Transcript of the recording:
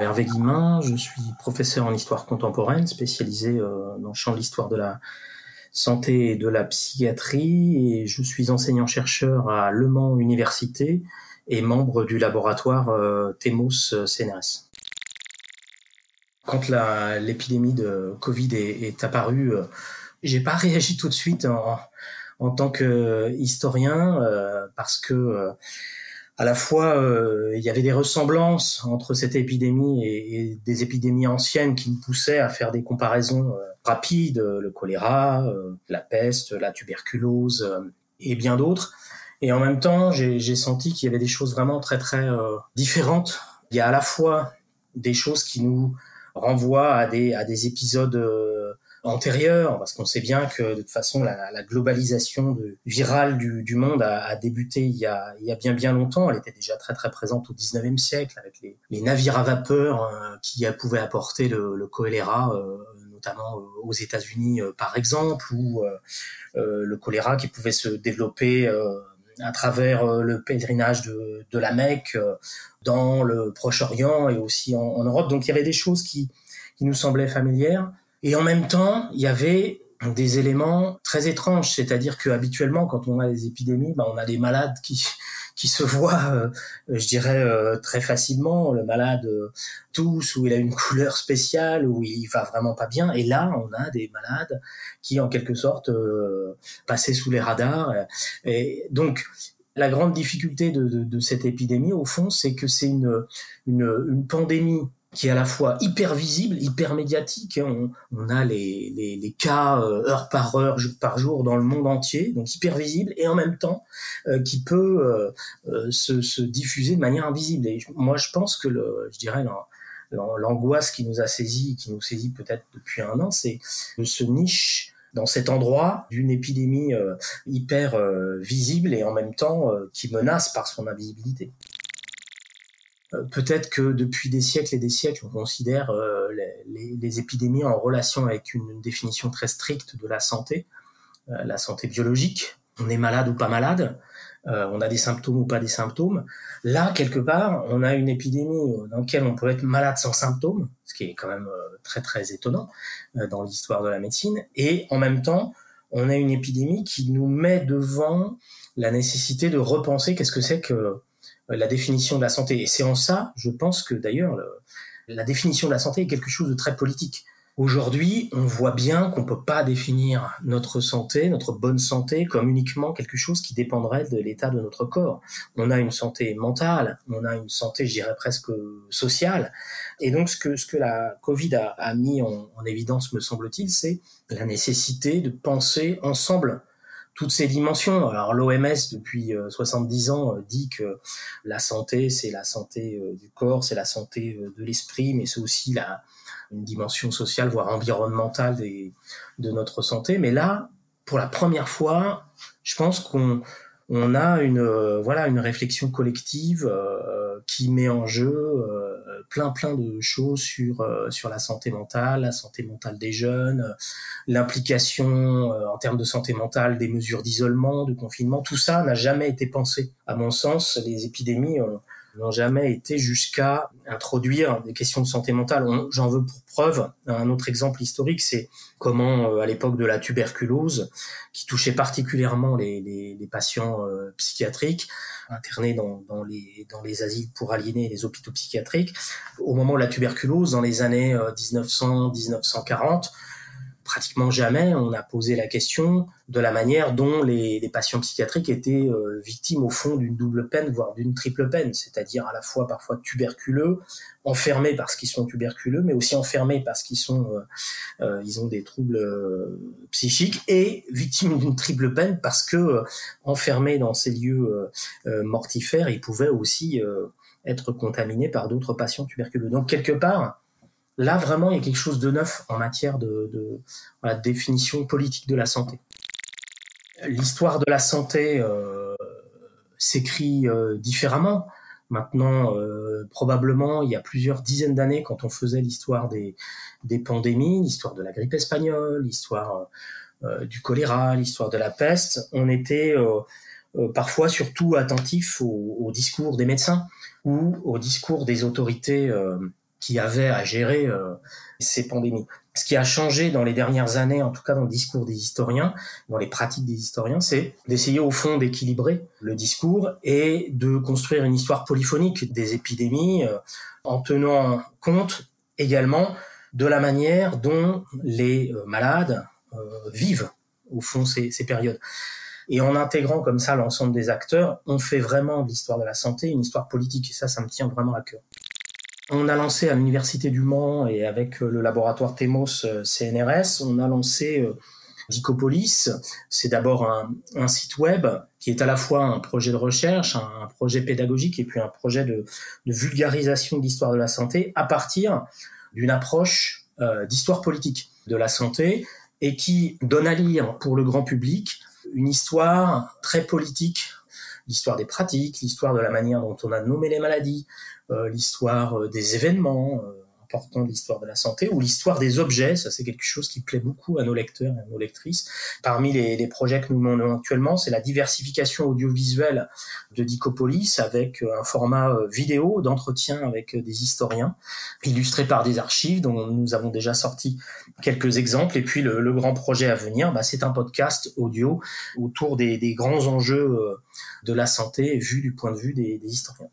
Hervé Guimin, je suis professeur en histoire contemporaine, spécialisé dans le champ de l'histoire de la santé et de la psychiatrie, et je suis enseignant-chercheur à Le Mans Université et membre du laboratoire TEMOS CNRS. Quand l'épidémie de Covid est, est apparue, j'ai pas réagi tout de suite en, en tant que historien euh, parce que euh, à la fois euh, il y avait des ressemblances entre cette épidémie et, des épidémies anciennes qui me poussaient à faire des comparaisons rapides, le choléra, la peste, la tuberculose et bien d'autres. Et en même temps, j'ai senti qu'il y avait des choses vraiment très très différentes. Il y a à la fois des choses qui nous renvoient à des, à des épisodes antérieure, parce qu'on sait bien que de toute façon la, la globalisation de, virale du, du monde a, a, débuté il y a, il y a bien bien longtemps. Elle était déjà très très présente au 19e siècle avec les, les navires à vapeur euh, qui pouvaient apporter le, le choléra, euh, notamment euh, aux États-Unis par exemple, ou le choléra qui pouvait se développer à travers le pèlerinage de, de la Mecque dans le Proche-Orient et aussi en, en, Europe. Donc il y avait des choses qui, qui nous semblaient familières. Et en même temps, il y avait des éléments très étranges, c'est-à-dire que habituellement, quand on a des épidémies, ben, on a des malades qui qui se voient, euh, je dirais euh, très facilement. Le malade euh, tous où il a une couleur spéciale, où il va vraiment pas bien. Et là, on a des malades qui, en quelque sorte, passaient sous les radars. Et donc, la grande difficulté de, de, de cette épidémie, au fond, c'est que c'est une, une, une pandémie qui est à la fois hyper visible, hyper médiatique. On, on a les, les, les cas euh, heure par heure, jour par jour dans le monde entier, donc hyper visible, et en même temps euh, qui peut euh, euh, se, se, diffuser de manière invisible. Et moi, je pense que le, je dirais l'angoisse qui nous a saisi, qui nous saisit peut-être depuis un an, c'est de se niche dans cet endroit d'une épidémie hyper visible et en même temps qui menace par son invisibilité. Euh, peut-être que depuis des siècles et des siècles, on considère euh, les, épidémies en relation avec une définition très stricte de la santé, euh, la santé biologique. On est malade ou pas malade, on a des symptômes ou pas des symptômes. Là, quelque part, on a une épidémie dans laquelle on peut être malade sans symptômes, ce qui est quand même très très étonnant dans l'histoire de la médecine. Et en même temps, on a une épidémie qui nous met devant la nécessité de repenser qu'est-ce que c'est que la définition de la santé. Et c'est en ça, je pense que d'ailleurs, la définition de la santé est quelque chose de très politique. Aujourd'hui, on voit bien qu'on peut pas définir notre santé, notre bonne santé, comme uniquement quelque chose qui dépendrait de l'état de notre corps. On a une santé mentale, on a une santé, je dirais presque sociale. Et donc, ce que, ce que la Covid a, mis en évidence, me semble-t-il, c'est la nécessité de penser ensemble toutes ces dimensions. Alors l'OMS depuis 70 euh, ans euh, dit que la santé, c'est la santé euh, du corps, c'est la santé de l'esprit, mais c'est aussi la, une dimension sociale, voire environnementale des, de notre santé. Mais là, pour la première fois, je pense qu'on on a une voilà une réflexion collective euh, qui met en jeu euh, plein plein de choses sur euh, sur la santé mentale, la santé mentale des jeunes, l'implication en termes de santé mentale des mesures d'isolement, de confinement, tout ça n'a jamais été pensé. À mon sens, les épidémies ont n'ont jamais été jusqu'à introduire des questions de santé mentale. J'en veux pour preuve un autre exemple historique, c'est comment euh, à l'époque de la tuberculose, qui touchait particulièrement les, patients euh, psychiatriques internés dans, les, dans les asiles pour aliénés et les hôpitaux psychiatriques, au moment de la tuberculose, dans les années 1900-1940, euh, pratiquement jamais on a posé la question de la manière dont les, patients psychiatriques étaient euh, victimes au fond d'une double peine, voire d'une triple peine, c'est-à-dire à la fois parfois tuberculeux, enfermés parce qu'ils sont tuberculeux, mais aussi enfermés parce qu'ils euh, euh ont des troubles psychiques et victimes d'une triple peine parce que enfermés dans ces lieux mortifères, ils pouvaient aussi être contaminés par d'autres patients tuberculeux. Donc quelque part, Là, vraiment, il y a quelque chose de neuf en matière de, de définition politique de la santé. L'histoire de la santé euh, s'écrit euh, différemment. Maintenant, euh, probablement, il y a plusieurs dizaines d'années, quand on faisait l'histoire des, des pandémies, l'histoire de la grippe espagnole, l'histoire euh, du choléra, l'histoire de la peste, on était euh, parfois surtout attentif au, au, discours des médecins ou au discours des autorités qui avait à gérer ces pandémies. Ce qui a changé dans les dernières années, en tout cas dans le discours des historiens, dans les pratiques des historiens, c'est d'essayer au fond d'équilibrer le discours et de construire une histoire polyphonique des épidémies euh, en tenant compte également de la manière dont les euh, malades euh, vivent au fond ces, ces périodes. Et en intégrant comme ça l'ensemble des acteurs, on fait vraiment de l'histoire de la santé une histoire politique. Et ça, ça me tient vraiment à cœur. On a lancé à l'Université du Mans et avec euh, le laboratoire Temos euh, CNRS, on a lancé euh, Dicopolis. C'est d'abord un, site web qui est à la fois un projet de recherche, un, projet pédagogique et puis un projet de, vulgarisation de l'histoire de la santé à partir d'une approche d'histoire politique de la santé et qui donne à lire pour le grand public une histoire très politique, l'histoire des pratiques, l'histoire de la manière dont on a nommé les maladies, euh, l'histoire euh, des événements euh, de l'histoire de la santé ou l'histoire des objets. Ça, c'est quelque chose qui plaît beaucoup à nos lecteurs et à nos lectrices. Parmi les, les projets que nous menons actuellement, c'est la diversification audiovisuelle de Dicopolis avec un format vidéo d'entretien avec des historiens, illustré par des archives dont nous avons déjà sorti quelques exemples. Et puis le, le grand projet à venir, bah, c'est un podcast audio autour des, des, grands enjeux de la santé vu du point de vue des, des historiens.